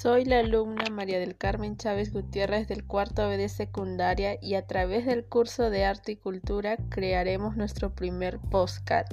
Soy la alumna María del Carmen Chávez Gutiérrez del cuarto B de secundaria y a través del curso de arte y cultura crearemos nuestro primer postcat.